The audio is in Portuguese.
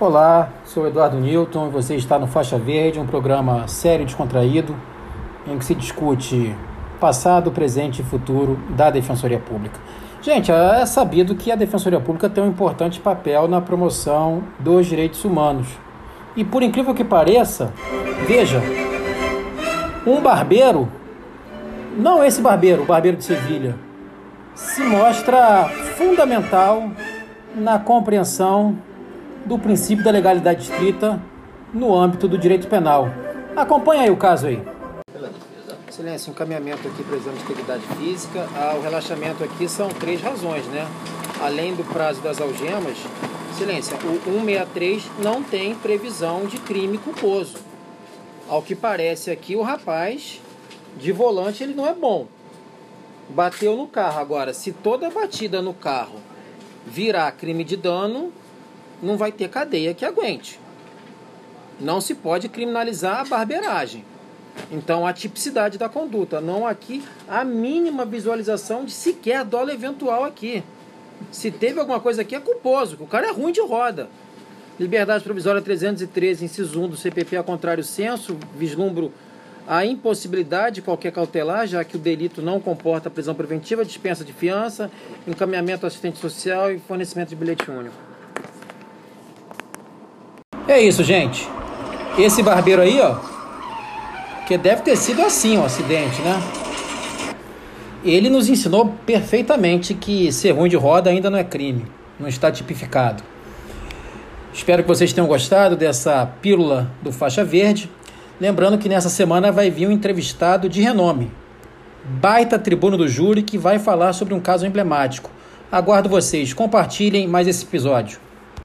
Olá, sou Eduardo Newton e você está no Faixa Verde, um programa sério e descontraído em que se discute passado, presente e futuro da Defensoria Pública. Gente, é sabido que a Defensoria Pública tem um importante papel na promoção dos direitos humanos. E por incrível que pareça, veja, um barbeiro, não esse barbeiro, o barbeiro de Sevilha, se mostra fundamental na compreensão do princípio da legalidade estrita no âmbito do direito penal. Acompanha aí o caso aí. Silêncio, encaminhamento aqui para o exame de integridade física. Ah, o relaxamento aqui são três razões, né? Além do prazo das algemas, silêncio, o 163 não tem previsão de crime culposo. Ao que parece aqui, o rapaz de volante ele não é bom. Bateu no carro. Agora, se toda batida no carro virar crime de dano, não vai ter cadeia que aguente. Não se pode criminalizar a barbeiragem. Então, a tipicidade da conduta, não aqui a mínima visualização de sequer dolo eventual aqui. Se teve alguma coisa aqui, é culposo, o cara é ruim de roda. Liberdade provisória 313, inciso 1 do CPP, a contrário senso, vislumbro a impossibilidade de qualquer cautelar, já que o delito não comporta prisão preventiva, dispensa de fiança, encaminhamento ao assistente social e fornecimento de bilhete único. É isso, gente. Esse barbeiro aí, ó, que deve ter sido assim o um acidente, né? Ele nos ensinou perfeitamente que ser ruim de roda ainda não é crime, não está tipificado. Espero que vocês tenham gostado dessa pílula do faixa verde. Lembrando que nessa semana vai vir um entrevistado de renome, baita tribuno do júri, que vai falar sobre um caso emblemático. Aguardo vocês, compartilhem mais esse episódio.